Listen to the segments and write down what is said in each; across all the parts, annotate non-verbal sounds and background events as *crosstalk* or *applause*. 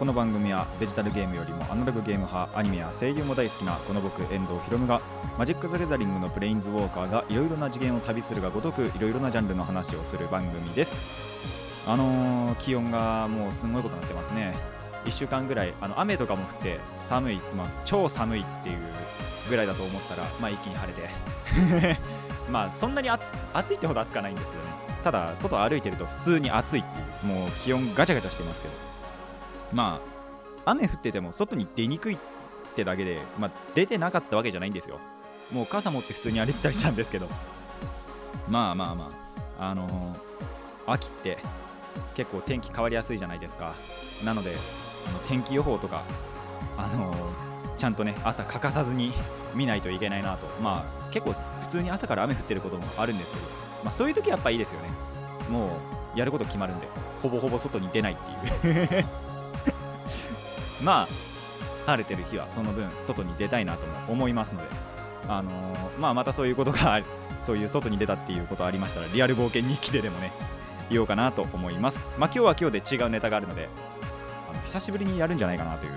この番組はデジタルゲームよりもアナログゲーム派アニメや声優も大好きなこの僕遠藤博夢がマジック・ザ・ギャザリングのプレインズウォーカーがいろいろな次元を旅するがごとくいろいろなジャンルの話をする番組です。あのー、気温がもうすごいことになってますね。1週間ぐらいあの雨とかも降って寒い、まあ、超寒いっていうぐらいだと思ったら、まあ、一気に晴れて。*laughs* まあそんなに暑暑いってほど暑かないんですけどね。ただ外歩いてると普通に暑いっていう。もう気温ガチャガチャしてますけど。まあ雨降ってても外に出にくいってだけで、まあ、出てなかったわけじゃないんですよ。もう傘持って普通に歩いてたりしたんですけど。まあまあまああのー秋って結構天気変わりやすいじゃないですか。なのであの天気予報とかあのーちゃんとね朝欠かさずに見ないといけないなと。まあ結構普通に朝から雨降ってることもあるんですけど、まあ、そういう時やっぱいいですよね。もうやること決まるんでほぼほぼ外に出ないっていう。まあ晴れてる日はその分外に出たいなとも思いますのであのーまあまたそういうことが *laughs* そういう外に出たっていうことありましたらリアル冒険日記ででもね言おうかなと思います。まあ今日は今日で違うネタがあるのであの久しぶりにやるんじゃないかなという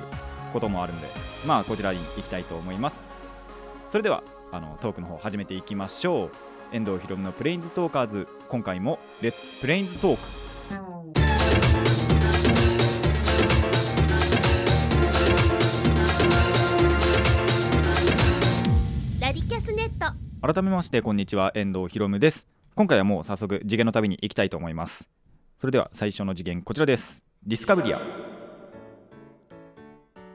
こともあるのでまあこちらに行きたいと思います。それではあのトークの方始めていきましょう。遠藤ひろむのプレインズトーカーズ。今回もレッツプレインズトークキャスネット。改めましてこんにちは。遠藤ひろむです。今回はもう早速次元の旅に行きたいと思います。それでは最初の次元こちらです。ディスカブリア。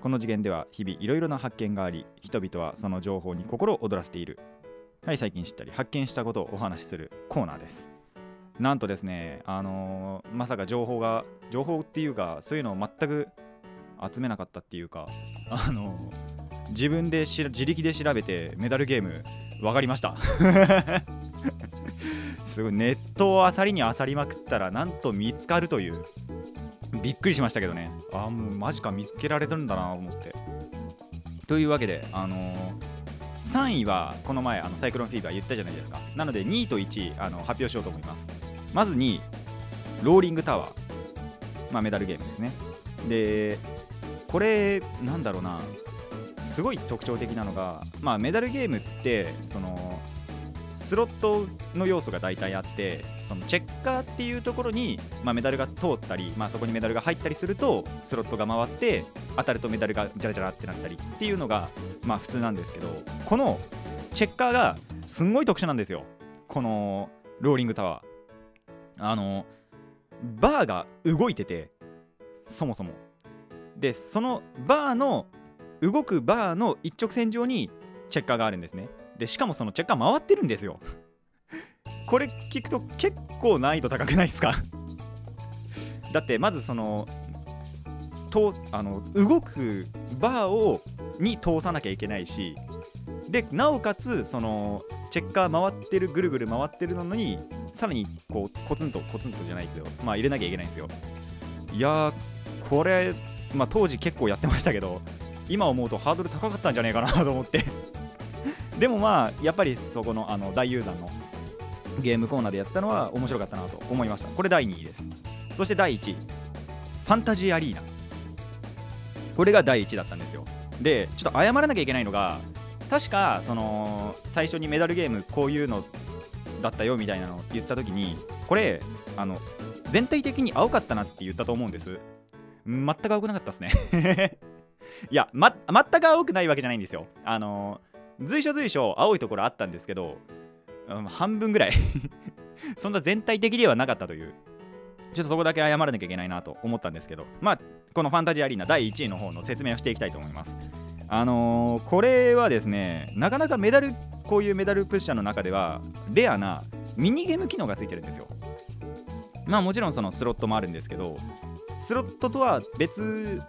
この次元では日々いろいろな発見があり人々はその情報に心を躍らせている。はい最近知ったり発見したことをお話しするコーナーです。なんとですねあのーまさか情報が情報っていうかそういうのを全く集めなかったっていうかあのー自分でし自力で調べてメダルゲーム分かりました。*laughs* すごい。ネットをあさりにあさりまくったらなんと見つかるという。びっくりしましたけどね。あーもうマジか見つけられてるんだなと思って。というわけであのー3位はこの前あのサイクロンフィーバー言ったじゃないですか。なので2位と1位あの発表しようと思います。まず2位ローリングタワー。まあメダルゲームですね。でこれなんだろうな。すごい特徴的なのが、まあ、メダルゲームってそのスロットの要素が大体あってそのチェッカーっていうところに、まあ、メダルが通ったり、まあ、そこにメダルが入ったりするとスロットが回って当たるとメダルがジャラジャラってなったりっていうのが、まあ、普通なんですけどこのチェッカーがすんごい特殊なんですよ。このローリングタワー。あのバーが動いててそもそも。でそのバーの動くバーの一直線上にチェッカーがあるんですね。でしかもそのチェッカー回ってるんですよ。*laughs* これ聞くと結構難易度高くないですか？*laughs* だってまずそのとあの動くバーをに通さなきゃいけないしでなおかつそのチェッカー回ってるぐるぐる回ってるのにさらにこうコツンとコツンとじゃないけどまあ入れなきゃいけないんですよ。いやこれまあ当時結構やってましたけど今思うとハードル高かったんじゃねえかなと思って。*laughs* でもまあやっぱりそこのあの大雄山のゲームコーナーでやってたのは面白かったなと思いました。これ第2位です。そして第1位。ファンタジーアリーナ。これが第1位だったんですよ。でちょっと謝らなきゃいけないのが確かその最初にメダルゲームこういうのだったよみたいなのを言った時にこれあの全体的に青かったなって言ったと思うんです。全く青くなかったですね。いや、ま、全く青くないわけじゃないんですよ。あの、随所随所青いところあったんですけど、うん半分ぐらい *laughs* そんな全体的ではなかったという、ちょっとそこだけ謝らなきゃいけないなと思ったんですけど、まあ、このファンタジーアリーナ第1位の方の説明をしていきたいと思います。あのーこれはですね、なかなかメダル、こういうメダルプッシャーの中では、レアなミニゲーム機能がついてるんですよ。まあもちろんそのスロットもあるんですけど、スロットとは別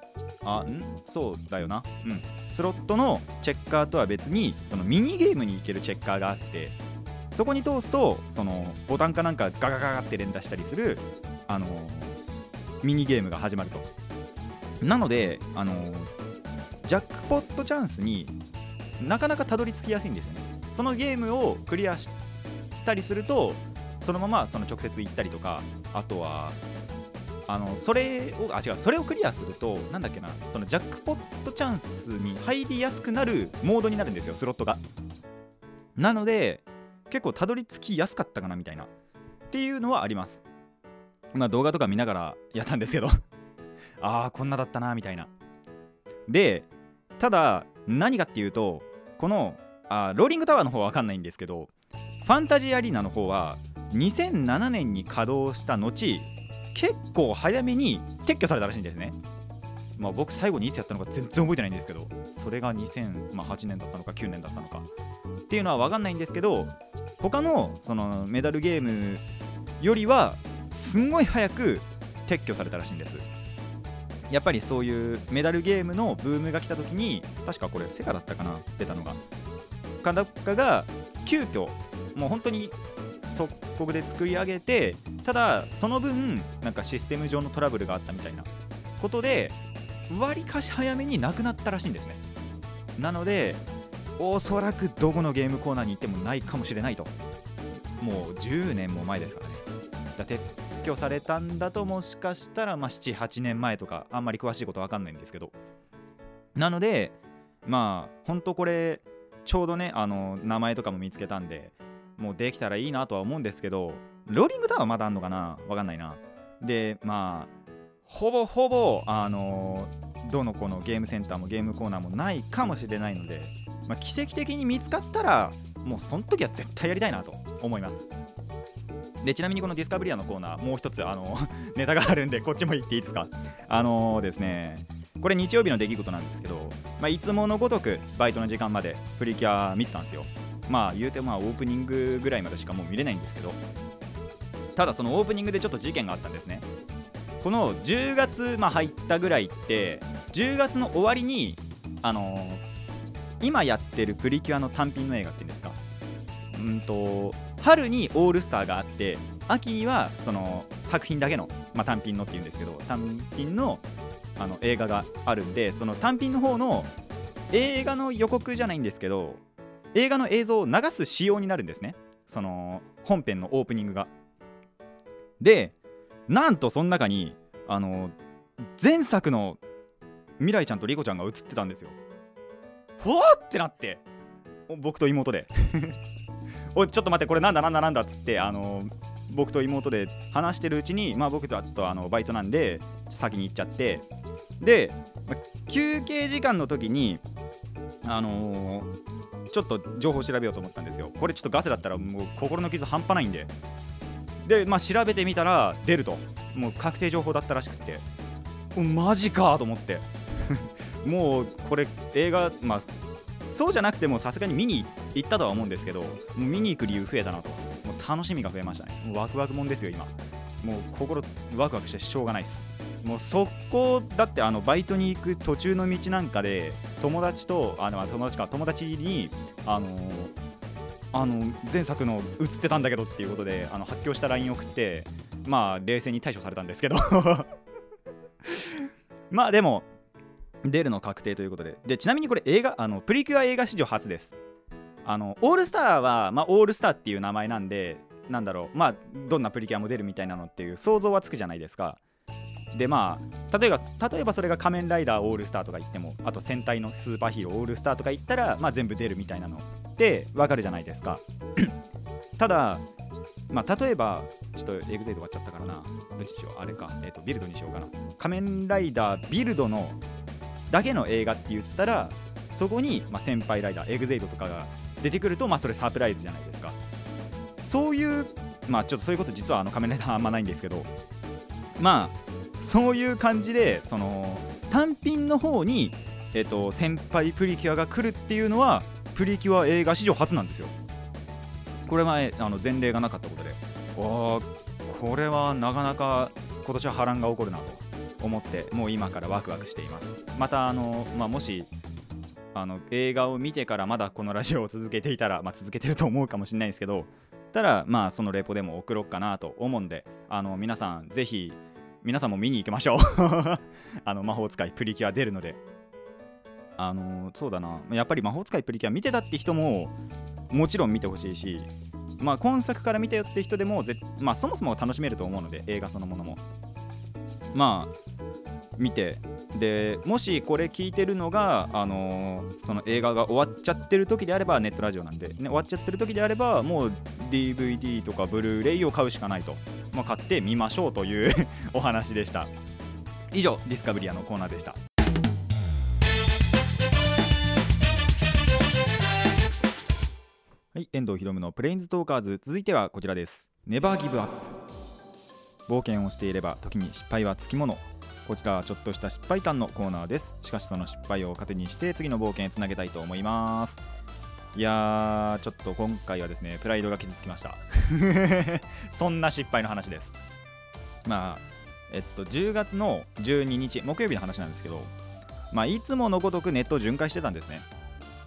あん？そうだよな。うん。スロットのチェッカーとは別にそのミニゲームに行けるチェッカーがあってそこに通すとそのボタンかなんかガガガガって連打したりするあのミニゲームが始まると。なのであのジャックポットチャンスになかなかたどり着きやすいんですよね。そのゲームをクリアしたりするとそのままその直接行ったりとかあとはあのそれをあ違うそれをクリアするとなんだっけなそのジャックポットチャンスに入りやすくなるモードになるんですよスロットが。なので結構たどり着きやすかったかなみたいな。っていうのはあります。まあ動画とか見ながらやったんですけど。*laughs* ああこんなだったなみたいな。でただ何かっていうとこのあローリングタワーの方は分かんないんですけどファンタジーアリーナの方は2007年に稼働した後結構早めに撤去されたらしいんですね。まあ僕最後にいつやったのか全然覚えてないんですけどそれが2008年だったのか9年だったのか。っていうのは分かんないんですけど他のそのメダルゲームよりはすんごい早く撤去されたらしいんです。やっぱりそういうメダルゲームのブームが来た時に確かこれセガだったかな出たのが。かどっかが急遽もう本当に速攻で作り上げてただその分なんかシステム上のトラブルがあったみたいなことでわりかし早めになくなったらしいんですね。なのでおそらくどこのゲームコーナーに行ってもないかもしれないと。もう10年も前ですからね。だ撤去されたんだともしかしたら、まあ、78年前とかあんまり詳しいことわかんないんですけど。なのでまあ本当これちょうどねあの名前とかも見つけたんでもうできたらいいなとは思うんですけどローリングタワーまだあんのかな？わかんないな。でまあほぼほぼあのどの子のゲームセンターもゲームコーナーもないかもしれないので、まあ、奇跡的に見つかったらもうその時は絶対やりたいなと思います。でちなみにこのディスカブリアのコーナーもう一つあの *laughs* ネタがあるんでこっちも言っていいですか？あのー、ですねこれ日曜日の出来事なんですけど、まあ、いつものごとくバイトの時間までプリキュア見てたんですよ。まあ言うてまあオープニングぐらいまでしかもう見れないんですけどただそのオープニングでちょっと事件があったんですね。この10月、まあ、入ったぐらいって10月の終わりにあのー、今やってるプリキュアの単品の映画っていうんですか。うんと春にオールスターがあって秋にはその作品だけの、まあ、単品のっていうんですけど単品のあの映画があるんでその単品の方の映画の予告じゃないんですけど映画の映像を流す仕様になるんですね。その本編のオープニングが。でなんとその中にあの前作の未来ちゃんとリコちゃんが映ってたんですよ。ほわってなって僕と妹で。*laughs* おちょっと待ってこれなんだなんだなんだっつってあの僕と妹で話してるうちにまあ僕とあとあのバイトなんで先に行っちゃって。で、休憩時間の時にあのー、ちょっと情報調べようと思ったんですよ。これちょっとガセだったらもう心の傷半端ないんで。でまあ調べてみたら出ると。もう確定情報だったらしくて。マジかと思って。*laughs* もうこれ映画まあそうじゃなくてもさすがに見に行ったとは思うんですけどもう見に行く理由増えたなと。もう楽しみが増えましたね。もうワクワクもんですよ今。もう心ワクワクしてしょうがないです。もう速攻だってあのバイトに行く途中の道なんかで友達とあの友達か友達にあのあの前作の映ってたんだけどっていうことであの発狂した LINE 送ってまあ冷静に対処されたんですけど。*laughs* まあでも出るの確定ということで。でちなみにこれ映画あのプリキュア映画史上初です。あのオールスターは、まあ、オールスターっていう名前なんでなんだろう。まあどんなプリキュアも出るみたいなのっていう想像はつくじゃないですか。でまあ例えば例えばそれが仮面ライダーオールスターとか言ってもあと戦隊のスーパーヒーローオールスターとか言ったら、まあ、全部出るみたいなのってわかるじゃないですか。*clears throat* ただまあ例えばちょっとエグゼイド終わっちゃったからな。どっちしようあれか、えーと、ビルドにしようかな。仮面ライダービルドのだけの映画って言ったらそこに、まあ、先輩ライダーエグゼイドとかが出てくるとまあそれサプライズじゃないですか。そういうまあちょっとそういうこと実はあの仮面ライダーあんまないんですけどまあそういう感じでその単品の方に、えーと、先輩プリキュアが来るっていうのはプリキュア映画史上初なんですよ。これ前あの前例がなかったことで。あこれはなかなか今年は波乱が起こるなと思ってもう今からワクワクしています。またあの、まあ、もしあの映画を見てからまだこのラジオを続けていたら、まあ、続けてると思うかもしれないんですけどたらまあそのレポでも送ろうかなと思うんであの皆さんぜひ皆さんも見に行きましょう。*laughs* あの魔法使いプリキュア出るので。あのそうだな。やっぱり魔法使いプリキュア見てたって人ももちろん見てほしいしまあ今作から見たよって人でもぜ、まあ、そもそも楽しめると思うので映画そのものも。まあ見て。でもしこれ聞いてるのが、あのーその映画が終わっちゃってる時であればネットラジオなんで、ね、終わっちゃってる時であればもう DVD とかブルーレイを買うしかないと、まあ、買ってみましょうという *laughs* お話でした。以上ディスカブリアのコーナーでした。はい、遠藤ひろむのプレインズトーカーズ。続いてはこちらです。ネバーギブアップ冒険をしていれば時に失敗はつきもの。こちらはちょっとした失敗談のコーナーです。しかしその失敗を糧にして次の冒険へつなげたいと思います。いやーちょっと今回はですねプライドが傷つきました。*laughs* そんな失敗の話です。まあえっと10月の12日木曜日の話なんですけどまあいつものごとくネットを巡回してたんですね。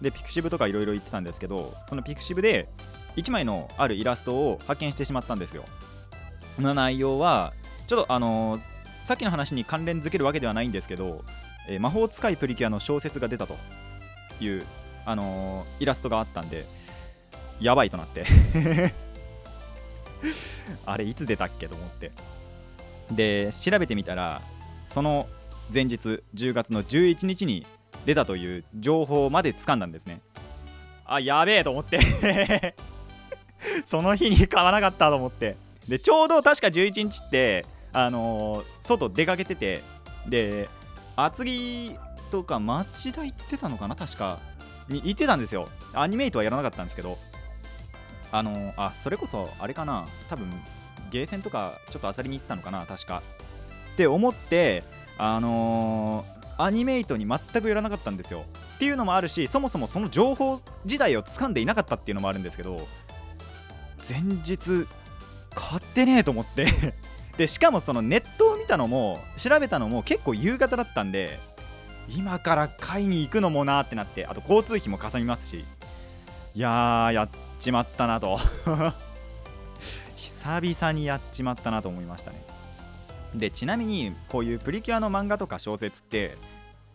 でピクシブとかいろいろ言ってたんですけどそのピクシブで1枚のあるイラストを発見してしまったんですよ。その内容はちょっとあのーさっきの話に関連づけるわけではないんですけど、えー魔法使いプリキュアの小説が出たという、あのーイラストがあったんでやばいとなって。*laughs* あれいつ出たっけと思って。で調べてみたらその前日10月の11日に出たという情報まで掴んだんですね。あやべえと思って。*laughs* その日に買わなかったと思って。でちょうど確か11日ってあのー外出かけててで厚木とか町田行ってたのかな確か。に行ってたんですよ。アニメイトはやらなかったんですけど。あのあそれこそあれかな。多分ゲーセンとかちょっと漁りに行ってたのかな確か。って思ってあのーアニメイトに全く寄らなかったんですよ。っていうのもあるしそもそもその情報自体を掴んでいなかったっていうのもあるんですけど前日買ってねえと思って。*laughs* でしかもそのネットを見たのも調べたのも結構夕方だったんで今から買いに行くのもなってなってあと交通費もかさみますし。いやーやっちまったなと。*laughs* 久々にやっちまったなと思いましたね。でちなみにこういうプリキュアの漫画とか小説って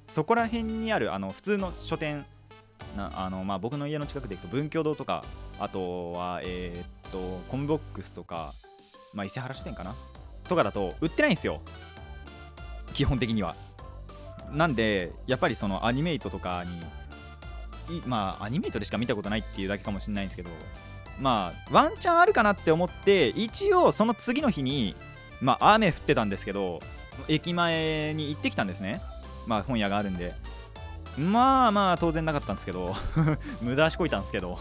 そこら辺にあるあの普通の書店なあのまあ僕の家の近くで行くと文教堂とかあとはえーっとコムボックスとかまあ伊勢原書店かな？とかだと売ってないんですよ。基本的には。なんでやっぱりそのアニメイトとかにまあアニメイトでしか見たことないっていうだけかもしれないんですけどまあワンチャンあるかなって思って一応その次の日にまあ雨降ってたんですけど駅前に行ってきたんですね。まあ本屋があるんで。まあまあ当然なかったんですけど *laughs* 無駄足こいたんですけど。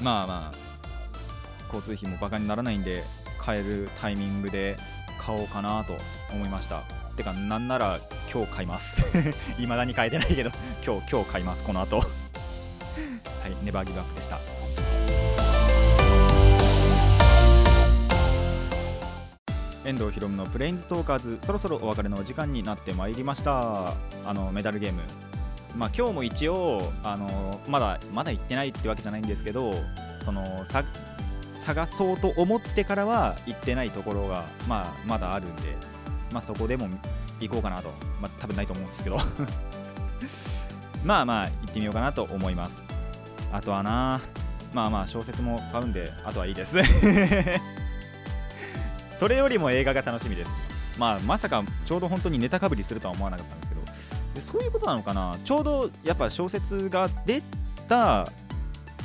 まあまあ交通費もバカにならないんで買えるタイミングで買おうかなと思いました。てかなんなら今日買います。*laughs* 未だに買えてないけど *laughs* 今日今日買いますこの後。*laughs* はいネバーギブアップでした。遠藤ひろむのプレインズトーカーズそろそろお別れのお時間になってまいりました。あのメダルゲーム。まあ今日も一応あのまだまだ行ってないってわけじゃないんですけどそのさ探そうと思ってからは行ってないところが、まあ、まだあるんで、まあ、そこでも行こうかなと、まあ、多分ないと思うんですけど。*laughs* まあまあ行ってみようかなと思います。あとはなまあまあ小説も買うんであとはいいです。*laughs* それよりも映画が楽しみです。まあまさかちょうど本当にネタかぶりするとは思わなかったんですけど。でそういうことなのかな。ちょうどやっぱ小説が出た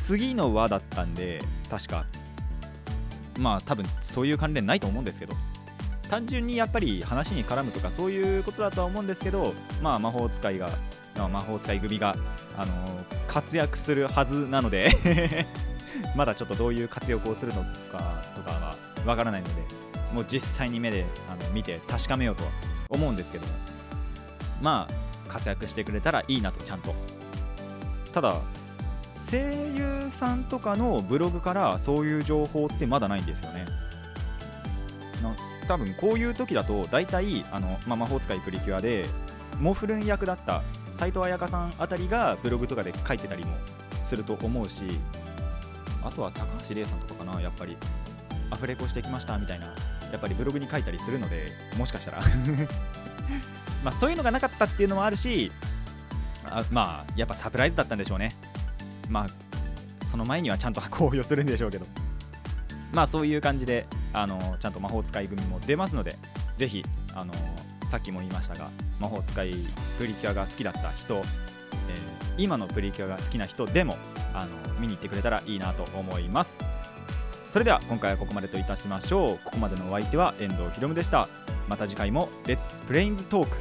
次の話だったんで確か。まあ多分そういう関連ないと思うんですけど単純にやっぱり話に絡むとかそういうことだとは思うんですけどまあ魔法使いがまあ魔法使い組が、あのー活躍するはずなので *laughs* まだちょっとどういう活躍をするのかとかはわからないのでもう実際に目であの見て確かめようとは思うんですけどまあ活躍してくれたらいいなとちゃんと。ただ声優さんとかのブログからそういう情報ってまだないんですよね。な多分こういう時だと大体あの、まあ、魔法使いプリキュアでモフルン役だった斎藤彩香さんあたりがブログとかで書いてたりもすると思うしあとは高橋玲さんとかかなやっぱり。アフレコしてきましたみたいなやっぱりブログに書いたりするのでもしかしたら。*laughs* まそういうのがなかったっていうのもあるしあまあやっぱサプライズだったんでしょうね。まあその前にはちゃんと公表するんでしょうけど。まあそういう感じであのちゃんと魔法使い組も出ますのでぜひあのさっきも言いましたが魔法使いプリキュアが好きだった人、えー今のプリキュアが好きな人でもあの見に行ってくれたらいいなと思います。それでは今回はここまでといたしましょう。ここまでのお相手は遠藤ひろむでしたまた次回もレッツプレインズトーク